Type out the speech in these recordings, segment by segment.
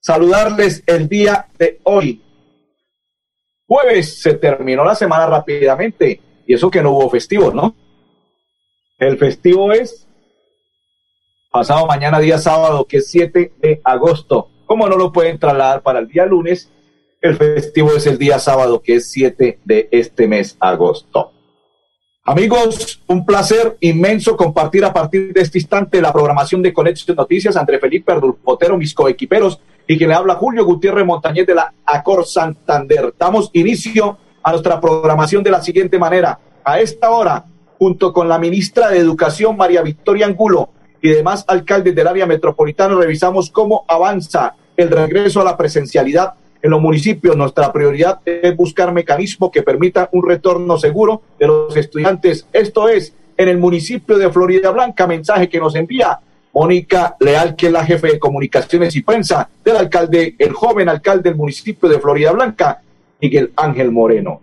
saludarles el día de hoy. Jueves se terminó la semana rápidamente y eso que no hubo festivo, ¿no? El festivo es pasado mañana, día sábado, que es 7 de agosto. ¿Cómo no lo pueden trasladar para el día lunes? El festivo es el día sábado, que es 7 de este mes, agosto. Amigos, un placer inmenso compartir a partir de este instante la programación de Conexión Noticias. André Felipe Potero, mis coequiperos, y quien le habla Julio Gutiérrez Montañez de la Acor Santander. Damos inicio a nuestra programación de la siguiente manera. A esta hora, junto con la ministra de Educación, María Victoria Angulo, y demás alcaldes del área metropolitana, revisamos cómo avanza el regreso a la presencialidad en los municipios. Nuestra prioridad es buscar mecanismos que permitan un retorno seguro de los estudiantes. Esto es en el municipio de Florida Blanca, mensaje que nos envía Mónica Leal, que es la jefe de comunicaciones y prensa del alcalde, el joven alcalde del municipio de Florida Blanca, Miguel Ángel Moreno.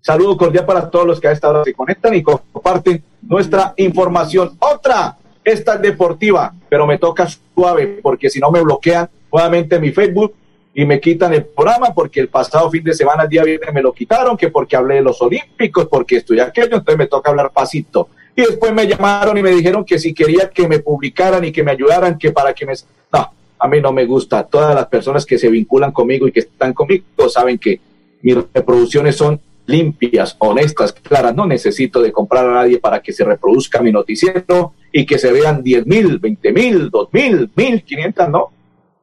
Saludo cordial para todos los que a esta hora se conectan y comparten nuestra información. Otra, esta es deportiva, pero me toca suave porque si no me bloquean nuevamente mi Facebook y me quitan el programa porque el pasado fin de semana, el día viernes, me lo quitaron, que porque hablé de los Olímpicos, porque estoy aquello, entonces me toca hablar pasito. Y después me llamaron y me dijeron que si quería que me publicaran y que me ayudaran, que para que me... No, a mí no me gusta. Todas las personas que se vinculan conmigo y que están conmigo saben que mis reproducciones son limpias, honestas, claras. No necesito de comprar a nadie para que se reproduzca mi noticiero y que se vean 10 mil, 20 mil, 2 mil, 1500, no.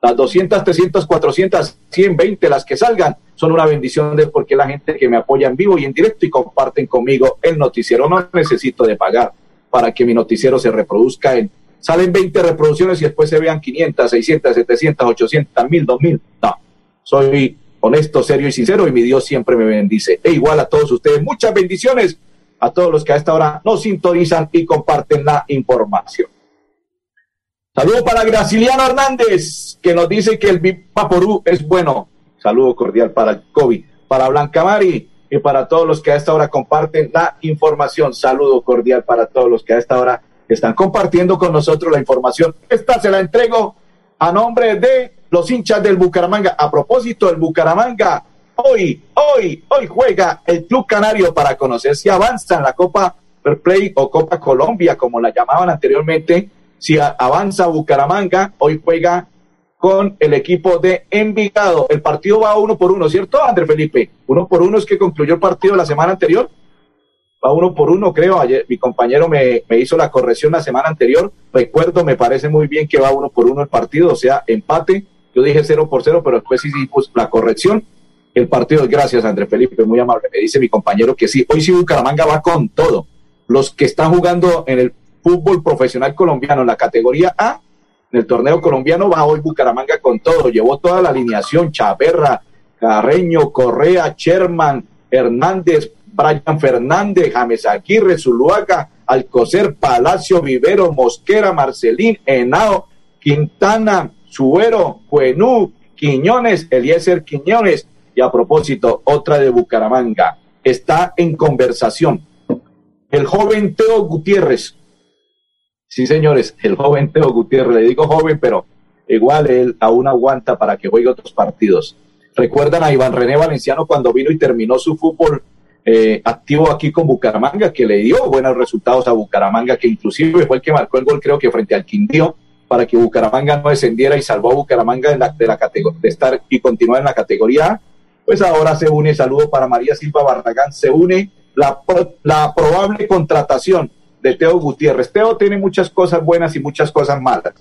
Las 200, 300, 400, 120, las que salgan, son una bendición de porque la gente que me apoya en vivo y en directo y comparten conmigo el noticiero. No necesito de pagar para que mi noticiero se reproduzca en. Salen 20 reproducciones y después se vean 500, 600, 700, 800, 1000, 2000. No, soy honesto, serio y sincero y mi Dios siempre me bendice. E igual a todos ustedes, muchas bendiciones a todos los que a esta hora nos sintonizan y comparten la información. Saludo para Graciliano Hernández, que nos dice que el Vaporú es bueno. Saludo cordial para COVID. Para Blanca Mari y para todos los que a esta hora comparten la información. Saludo cordial para todos los que a esta hora están compartiendo con nosotros la información. Esta se la entrego a nombre de los hinchas del Bucaramanga. A propósito, el Bucaramanga hoy, hoy, hoy juega el Club Canario para conocer si avanza en la Copa Fair Play o Copa Colombia, como la llamaban anteriormente si avanza Bucaramanga, hoy juega con el equipo de Envigado. El partido va uno por uno, ¿cierto, André Felipe? Uno por uno es que concluyó el partido la semana anterior. Va uno por uno, creo. Ayer mi compañero me, hizo la corrección la semana anterior. Recuerdo, me parece muy bien que va uno por uno el partido, o sea, empate. Yo dije cero por cero, pero después pues, la corrección. El partido, gracias, André Felipe, muy amable. Me dice mi compañero que sí. Hoy sí Bucaramanga va con todo. Los que están jugando en el fútbol profesional colombiano en la categoría A, en el torneo colombiano va hoy Bucaramanga con todo, llevó toda la alineación, Chaperra, Carreño, Correa, Sherman, Hernández, Brian Fernández, James Aguirre, Zuluaga, Alcocer, Palacio, Vivero, Mosquera, Marcelín, Henao, Quintana, Suero, Cuenú, Quiñones, Eliezer Quiñones. Y a propósito, otra de Bucaramanga. Está en conversación. El joven Teo Gutiérrez, Sí, señores, el joven Teo Gutiérrez, le digo joven, pero igual él aún aguanta para que juegue otros partidos. Recuerdan a Iván René Valenciano cuando vino y terminó su fútbol eh, activo aquí con Bucaramanga, que le dio buenos resultados a Bucaramanga, que inclusive fue el que marcó el gol, creo que frente al Quindío, para que Bucaramanga no descendiera y salvó a Bucaramanga de, la, de, la de estar y continuar en la categoría A. Pues ahora se une, saludo para María Silva Barragán, se une la, la probable contratación de Teo Gutiérrez. Teo tiene muchas cosas buenas y muchas cosas malas.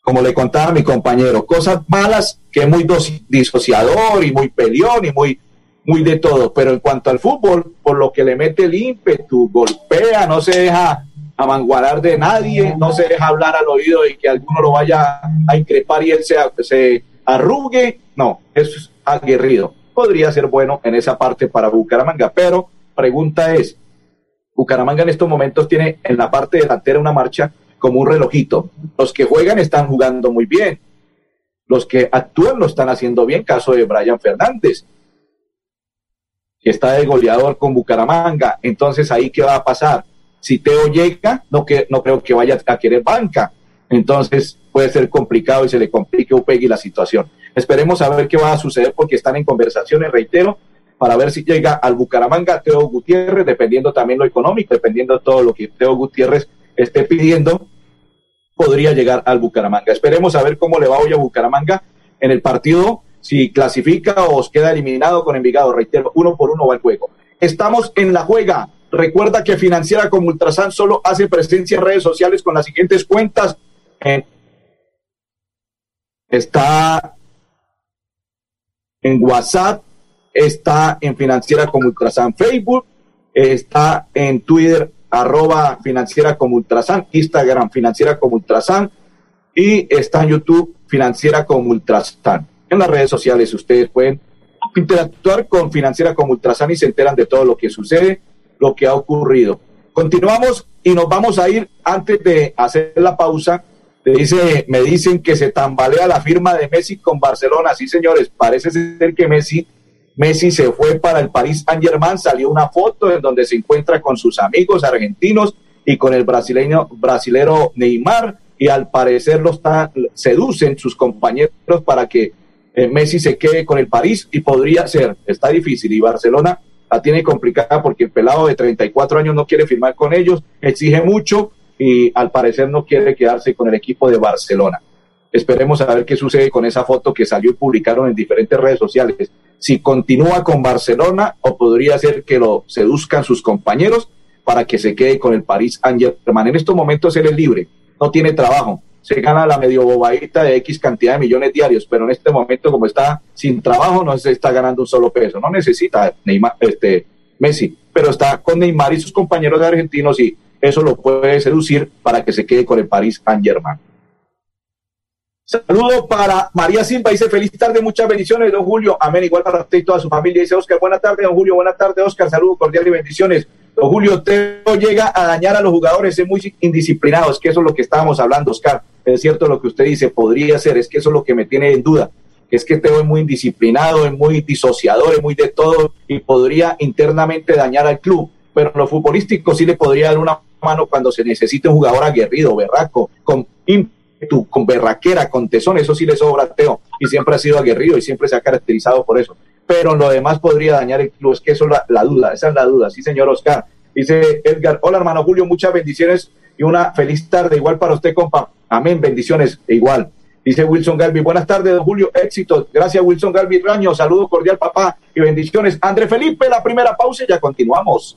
Como le contaba mi compañero, cosas malas que es muy disociador y muy peleón y muy, muy de todo. Pero en cuanto al fútbol, por lo que le mete el ímpetu, golpea, no se deja amangualar de nadie, no se deja hablar al oído y que alguno lo vaya a increpar y él se, se arrugue. No, es aguerrido. Podría ser bueno en esa parte para Bucaramanga, pero pregunta es, Bucaramanga en estos momentos tiene en la parte delantera una marcha como un relojito. Los que juegan están jugando muy bien. Los que actúan lo están haciendo bien, caso de Brian Fernández, que está de goleador con Bucaramanga. Entonces, ¿ahí qué va a pasar? Si Teo llega, no, que, no creo que vaya a querer banca. Entonces, puede ser complicado y se le complique a Upegui la situación. Esperemos a ver qué va a suceder porque están en conversaciones, reitero, para ver si llega al Bucaramanga Teo Gutiérrez, dependiendo también lo económico, dependiendo de todo lo que Teo Gutiérrez esté pidiendo, podría llegar al Bucaramanga. Esperemos a ver cómo le va hoy a Bucaramanga en el partido, si clasifica o os queda eliminado con Envigado. Reitero, uno por uno va el juego. Estamos en la juega. Recuerda que Financiera como Ultrasan solo hace presencia en redes sociales con las siguientes cuentas. está en WhatsApp, está en Financiera como Ultrasan Facebook, está en Twitter arroba Financiera como Ultrasan, Instagram Financiera como Ultrasan y está en YouTube Financiera como Ultrasan. En las redes sociales ustedes pueden interactuar con Financiera como Ultrasan y se enteran de todo lo que sucede, lo que ha ocurrido. Continuamos y nos vamos a ir antes de hacer la pausa. Dice, me dicen que se tambalea la firma de Messi con Barcelona. Sí, señores, parece ser que Messi Messi se fue para el París Saint Germain, salió una foto en donde se encuentra con sus amigos argentinos y con el brasileño brasilero Neymar y al parecer lo está, seducen sus compañeros para que eh, Messi se quede con el París y podría ser, está difícil y Barcelona la tiene complicada porque el pelado de 34 años no quiere firmar con ellos, exige mucho y al parecer no quiere quedarse con el equipo de Barcelona. Esperemos a ver qué sucede con esa foto que salió y publicaron en diferentes redes sociales si continúa con Barcelona o podría ser que lo seduzcan sus compañeros para que se quede con el París Saint-Germain. En estos momentos él es libre, no tiene trabajo, se gana la medio bobadita de X cantidad de millones diarios, pero en este momento como está sin trabajo no se está ganando un solo peso, no necesita Neymar, este, Messi, pero está con Neymar y sus compañeros argentinos y eso lo puede seducir para que se quede con el París Saint-Germain. Saludo para María Silva, dice feliz tarde, muchas bendiciones, don Julio. Amén, igual para usted y toda su familia. Dice Oscar, buena tarde, don Julio, buena tarde, Oscar. Saludos cordiales y bendiciones. Don Julio, Teo llega a dañar a los jugadores, es muy indisciplinado. Es que eso es lo que estábamos hablando, Oscar. Es cierto lo que usted dice, podría ser, es que eso es lo que me tiene en duda. Es que Teo es muy indisciplinado, es muy disociador, es muy de todo y podría internamente dañar al club. Pero lo futbolístico sí le podría dar una mano cuando se necesite un jugador aguerrido, berraco, con con berraquera, con tesón, eso sí le sobra Teo y siempre ha sido aguerrido y siempre se ha caracterizado por eso. Pero lo demás podría dañar el club, es que eso es la, duda, esa es la duda. Sí, señor Oscar. Dice Edgar, hola hermano Julio, muchas bendiciones y una feliz tarde, igual para usted, compa. Amén, bendiciones, igual. Dice Wilson Galvi, buenas tardes, don Julio, éxito. Gracias, Wilson Galvi Raño, saludo cordial, papá, y bendiciones. André Felipe, la primera pausa y ya continuamos.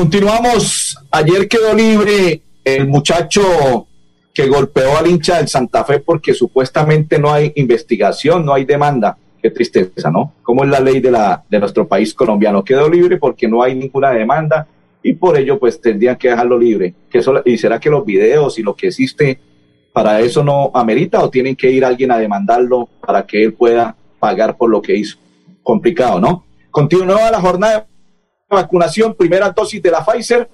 Continuamos. Ayer quedó libre el muchacho que golpeó al hincha del Santa Fe porque supuestamente no hay investigación, no hay demanda. Qué tristeza, ¿no? ¿Cómo es la ley de, la, de nuestro país colombiano? Quedó libre porque no hay ninguna demanda y por ello pues tendrían que dejarlo libre. ¿Qué ¿Y será que los videos y lo que existe para eso no amerita o tienen que ir alguien a demandarlo para que él pueda pagar por lo que hizo. Complicado, ¿no? Continúa la jornada de vacunación, primera dosis de la Pfizer,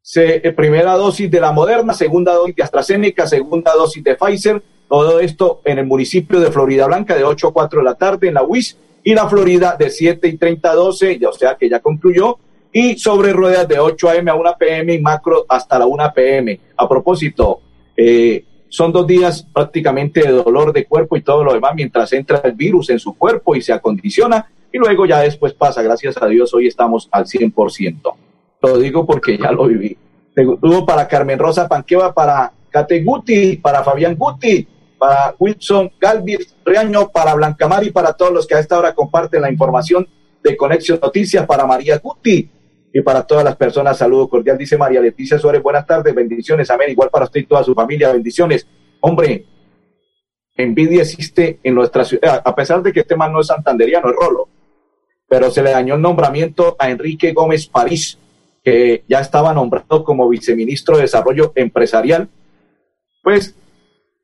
se, eh, primera dosis de la Moderna, segunda dosis de AstraZeneca, segunda dosis de Pfizer, todo esto en el municipio de Florida Blanca de 8 a 4 de la tarde en la UIS y la Florida de 7 y 30 a 12, o sea que ya concluyó, y sobre ruedas de 8 a.m. a 1 p.m. y macro hasta la 1 p.m. A propósito, eh, son dos días prácticamente de dolor de cuerpo y todo lo demás mientras entra el virus en su cuerpo y se acondiciona y luego ya después pasa. Gracias a Dios hoy estamos al 100%. Lo digo porque ya lo viví. Tuvo para Carmen Rosa Panqueva, para Kate Guti, para Fabián Guti, para Wilson Galvis Reaño, para Blanca Mari, para todos los que a esta hora comparten la información de Conexión Noticias, para María Guti, y para todas las personas, saludo cordial, dice María Leticia Suárez, buenas tardes, bendiciones, amén, igual para usted y toda su familia, bendiciones. Hombre, envidia existe en nuestra ciudad, a pesar de que este man no es santanderiano, es rolo, pero se le dañó el nombramiento a Enrique Gómez París, que ya estaba nombrado como viceministro de Desarrollo Empresarial. Pues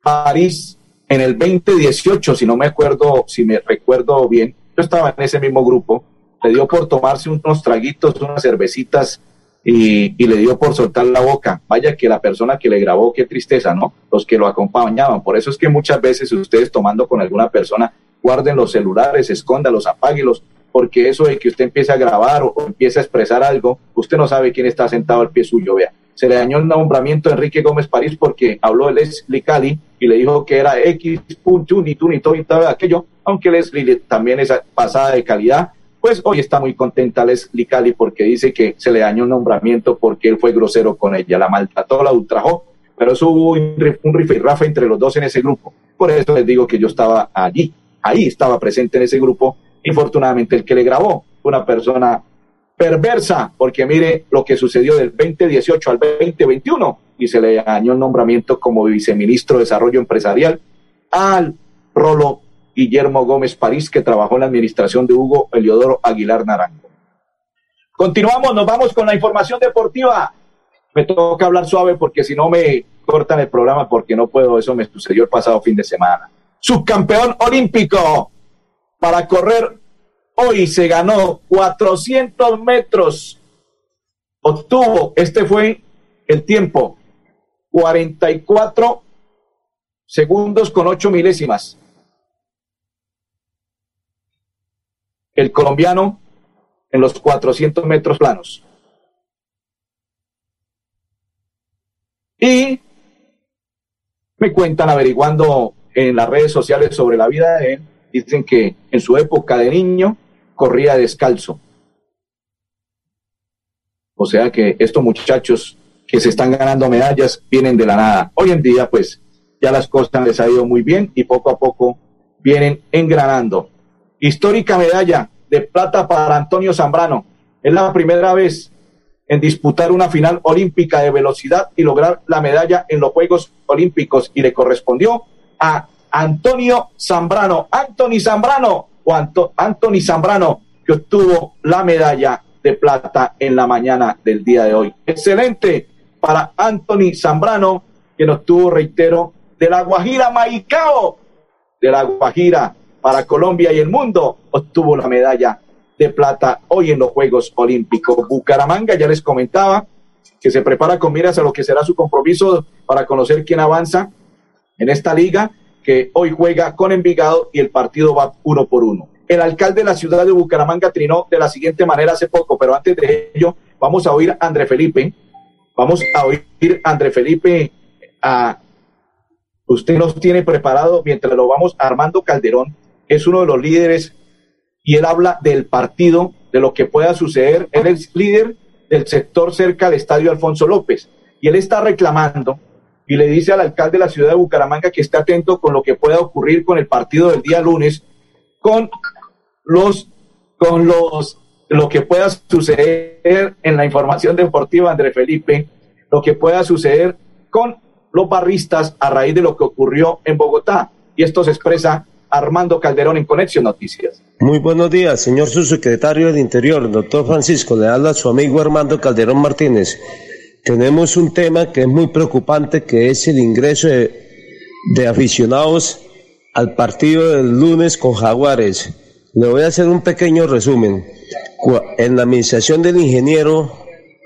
París en el 2018, si no me acuerdo, si me recuerdo bien, yo estaba en ese mismo grupo, le dio por tomarse unos traguitos, unas cervecitas y, y, le dio por soltar la boca. Vaya que la persona que le grabó, qué tristeza, ¿no? Los que lo acompañaban. Por eso es que muchas veces ustedes tomando con alguna persona, guarden los celulares, escóndalos, apáguelos, porque eso de que usted empiece a grabar o, empiece a expresar algo, usted no sabe quién está sentado al pie suyo, vea. Se le dañó el nombramiento a Enrique Gómez París porque habló de Leslie Cali y le dijo que era X, punto, ni todo y todo aquello, aunque Leslie también es pasada de calidad pues hoy está muy contenta Leslie Cali porque dice que se le dañó un nombramiento porque él fue grosero con ella, la maltrató, la ultrajó, pero eso hubo un, y rafa entre los dos en ese grupo. Por eso les digo que yo estaba allí, ahí estaba presente en ese grupo y afortunadamente el que le grabó fue una persona perversa, porque mire lo que sucedió del 2018 al 2021 y se le dañó el nombramiento como viceministro de Desarrollo Empresarial al Rolo Guillermo Gómez París, que trabajó en la administración de Hugo Eliodoro Aguilar Naranjo. Continuamos, nos vamos con la información deportiva. Me toca hablar suave porque si no me cortan el programa porque no puedo, eso me sucedió el pasado fin de semana. Subcampeón olímpico para correr hoy se ganó 400 metros. Obtuvo, este fue el tiempo, 44 segundos con 8 milésimas. El colombiano en los 400 metros planos. Y me cuentan averiguando en las redes sociales sobre la vida de él, dicen que en su época de niño corría descalzo. O sea que estos muchachos que se están ganando medallas vienen de la nada. Hoy en día, pues, ya las cosas les ha ido muy bien y poco a poco vienen engranando. Histórica medalla de plata para Antonio Zambrano. Es la primera vez en disputar una final olímpica de velocidad y lograr la medalla en los Juegos Olímpicos y le correspondió a Antonio Zambrano. Anthony Zambrano o Anthony Zambrano que obtuvo la medalla de plata en la mañana del día de hoy. Excelente para Anthony Zambrano que nos tuvo, reitero, de la Guajira Maicao, de la Guajira para Colombia y el mundo, obtuvo la medalla de plata hoy en los Juegos Olímpicos. Bucaramanga, ya les comentaba, que se prepara con miras a lo que será su compromiso para conocer quién avanza en esta liga, que hoy juega con Envigado y el partido va uno por uno. El alcalde de la ciudad de Bucaramanga trinó de la siguiente manera hace poco, pero antes de ello, vamos a oír a André Felipe. Vamos a oír a André Felipe a usted nos tiene preparado mientras lo vamos Armando Calderón es uno de los líderes y él habla del partido, de lo que pueda suceder. Él es líder del sector cerca del estadio Alfonso López y él está reclamando y le dice al alcalde de la ciudad de Bucaramanga que esté atento con lo que pueda ocurrir con el partido del día lunes, con los, con los, lo que pueda suceder en la información deportiva, André Felipe, lo que pueda suceder con los barristas a raíz de lo que ocurrió en Bogotá. Y esto se expresa Armando Calderón en Conexión Noticias. Muy buenos días, señor subsecretario del Interior, doctor Francisco. Le habla su amigo Armando Calderón Martínez. Tenemos un tema que es muy preocupante, que es el ingreso de, aficionados al partido del lunes con Jaguares. Le voy a hacer un pequeño resumen. En la administración del ingeniero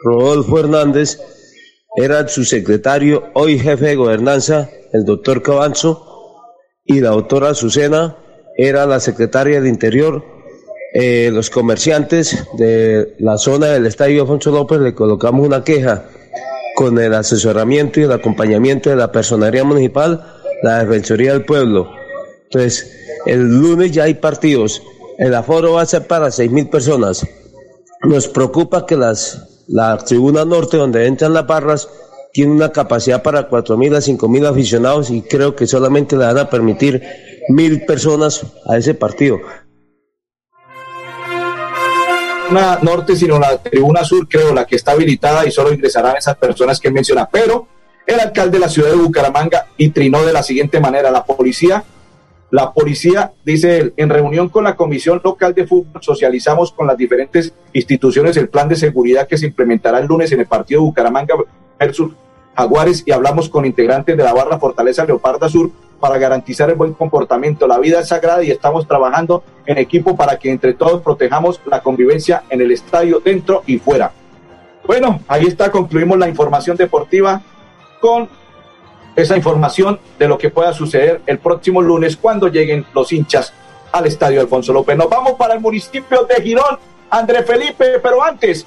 Rodolfo Hernández era su secretario, hoy jefe de gobernanza, el doctor Cabanzo, y la doctora Azucena era la secretaria del Interior. Eh, los comerciantes de la zona del Estadio Alfonso López le colocamos una queja con el asesoramiento y el acompañamiento de la Personería Municipal, la Defensoría del Pueblo. Entonces, el lunes ya hay partidos. El aforo va a ser para seis mil personas. Nos preocupa que las, la tribuna norte, donde entran las barras, tiene una capacidad para 4.000 a 5.000 aficionados y creo que solamente le van a permitir mil personas a ese partido. Una norte, sino la tribuna sur, creo, la que está habilitada y solo ingresarán esas personas que menciona. Pero el alcalde de la ciudad de Bucaramanga y trinó de la siguiente manera: la policía la policía, dice él, en reunión con la Comisión Local de Fútbol, socializamos con las diferentes instituciones el plan de seguridad que se implementará el lunes en el partido de Bucaramanga versus Jaguares y hablamos con integrantes de la barra Fortaleza Leoparda Sur para garantizar el buen comportamiento. La vida es sagrada y estamos trabajando en equipo para que entre todos protejamos la convivencia en el estadio, dentro y fuera. Bueno, ahí está, concluimos la información deportiva con esa información de lo que pueda suceder el próximo lunes cuando lleguen los hinchas al estadio Alfonso López. Nos vamos para el municipio de Girón, André Felipe, pero antes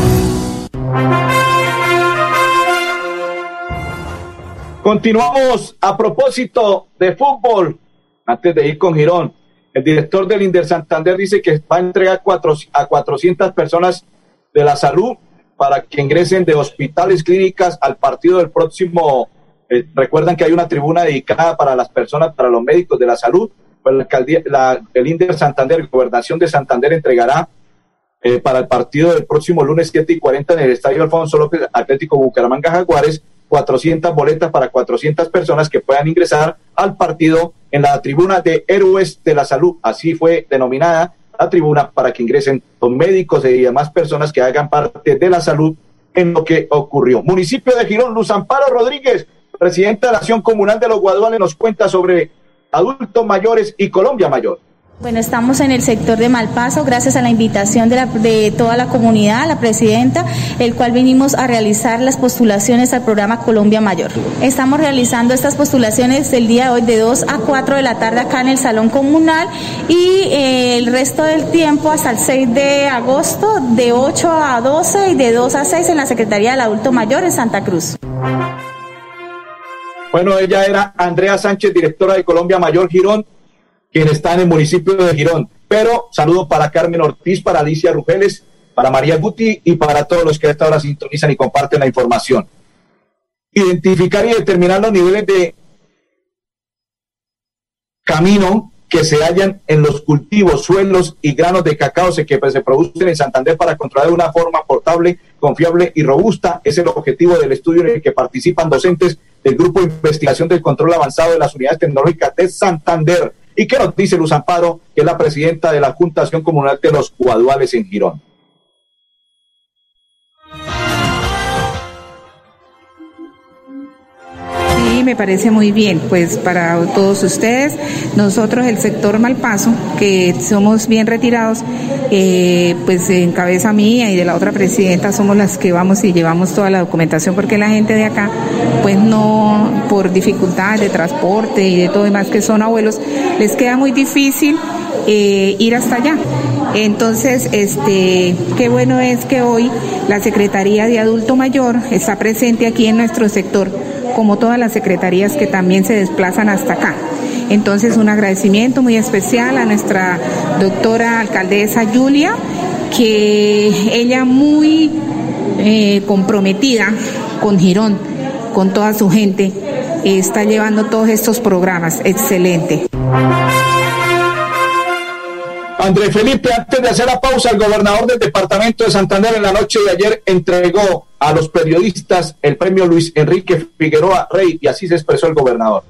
Continuamos a propósito de fútbol. Antes de ir con Girón, el director del Inder Santander dice que va a entregar a 400 personas de la salud para que ingresen de hospitales clínicas al partido del próximo. Eh, recuerdan que hay una tribuna dedicada para las personas, para los médicos de la salud. Pues la, el Inder Santander, Gobernación de Santander, entregará eh, para el partido del próximo lunes 7 y 40 en el Estadio Alfonso López Atlético Bucaramanga Jaguares 400 boletas para 400 personas que puedan ingresar al partido en la tribuna de Héroes de la Salud. Así fue denominada la tribuna para que ingresen los médicos y demás personas que hagan parte de la salud en lo que ocurrió. Municipio de Girón, Luz Amparo Rodríguez, presidenta de la Acción Comunal de los Guaduales, nos cuenta sobre adultos mayores y Colombia Mayor. Bueno, estamos en el sector de Malpaso, gracias a la invitación de, la, de, toda la comunidad, la presidenta, el cual vinimos a realizar las postulaciones al programa Colombia Mayor. Estamos realizando estas postulaciones el día de hoy de 2 a 4 de la tarde acá en el Salón Comunal y eh, el resto del tiempo hasta el 6 de agosto de 8 a 12 y de 2 a 6 en la Secretaría del Adulto Mayor en Santa Cruz. Bueno, ella era Andrea Sánchez, directora de Colombia Mayor Girón quien está en el municipio de Girón. Pero saludo para Carmen Ortiz, para Alicia Rugeles, para María Guti y para todos los que a esta hora sintonizan y comparten la información. Identificar y determinar los niveles de camino que se hallan en los cultivos, suelos y granos de cacao que se producen en Santander para controlar de una forma portable, confiable y robusta. Es el objetivo del estudio en el que participan docentes del Grupo de Investigación del Control Avanzado de las Unidades Tecnológicas de Santander ¿Y qué nos dice Luz Amparo, que es la presidenta de la Juntación Comunal de los Guaduales en Girón? Me parece muy bien, pues para todos ustedes, nosotros el sector Malpaso, que somos bien retirados, eh, pues en cabeza mía y de la otra presidenta somos las que vamos y llevamos toda la documentación, porque la gente de acá, pues no, por dificultades de transporte y de todo demás que son abuelos, les queda muy difícil eh, ir hasta allá. Entonces, este, qué bueno es que hoy la Secretaría de Adulto Mayor está presente aquí en nuestro sector, como todas las secretarías que también se desplazan hasta acá. Entonces, un agradecimiento muy especial a nuestra doctora alcaldesa Julia, que ella muy eh, comprometida con Girón, con toda su gente, está llevando todos estos programas. Excelente. André Felipe, antes de hacer la pausa, el gobernador del departamento de Santander en la noche de ayer entregó a los periodistas el premio Luis Enrique Figueroa Rey y así se expresó el gobernador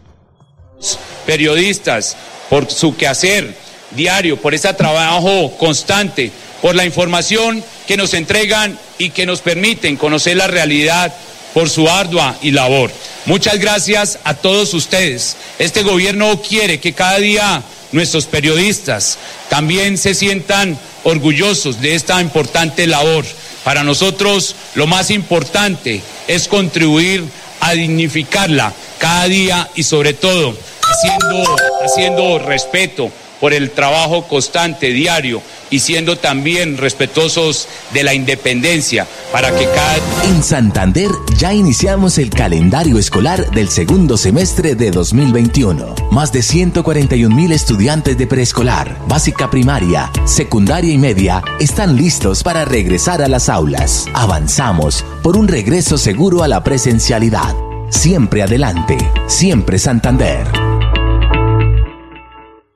periodistas, por su quehacer diario, por ese trabajo constante, por la información que nos entregan y que nos permiten conocer la realidad por su ardua y labor. Muchas gracias a todos ustedes. Este gobierno quiere que cada día nuestros periodistas también se sientan orgullosos de esta importante labor. Para nosotros lo más importante es contribuir a dignificarla cada día y sobre todo haciendo, haciendo respeto por el trabajo constante, diario, y siendo también respetuosos de la independencia para que cada... En Santander ya iniciamos el calendario escolar del segundo semestre de 2021. Más de 141 mil estudiantes de preescolar, básica primaria, secundaria y media están listos para regresar a las aulas. Avanzamos por un regreso seguro a la presencialidad. Siempre adelante, siempre Santander.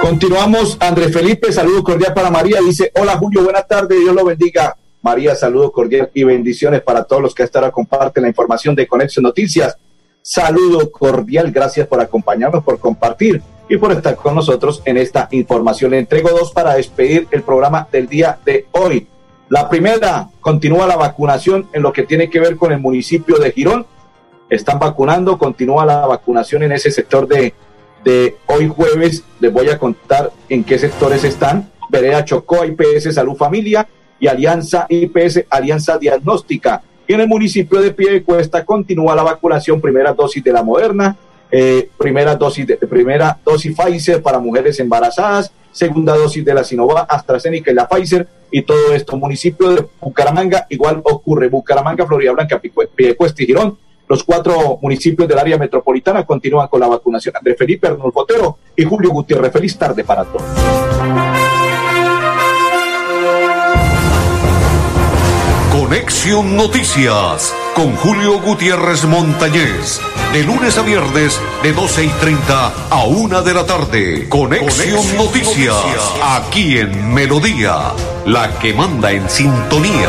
Continuamos, André Felipe, saludo cordial para María. Dice, hola Julio, buenas tardes, Dios lo bendiga. María, saludo cordial y bendiciones para todos los que hasta ahora comparten la información de Conexión Noticias. Saludo cordial, gracias por acompañarnos, por compartir y por estar con nosotros en esta información. Le entrego dos para despedir el programa del día de hoy. La primera, continúa la vacunación en lo que tiene que ver con el municipio de Girón. Están vacunando, continúa la vacunación en ese sector de de hoy jueves. Les voy a contar en qué sectores están. Vereda Chocó, IPS Salud Familia y Alianza IPS Alianza Diagnóstica. Y en el municipio de Piedecuesta continúa la vacunación, primera dosis de la Moderna, eh, primera dosis de primera dosis Pfizer para mujeres embarazadas, segunda dosis de la Sinovac, AstraZeneca y la Pfizer y todo esto municipio de Bucaramanga igual ocurre Bucaramanga, Florida Blanca, Piedecuesta y Girón los cuatro municipios del área metropolitana continúan con la vacunación. Andrés Felipe Arnulfo Otero y Julio Gutiérrez. Feliz tarde para todos. Conexión Noticias con Julio Gutiérrez Montañez. De lunes a viernes, de 12 y 30 a 1 de la tarde. Conexión, Noticias, aquí en Melodía, la que manda en sintonía.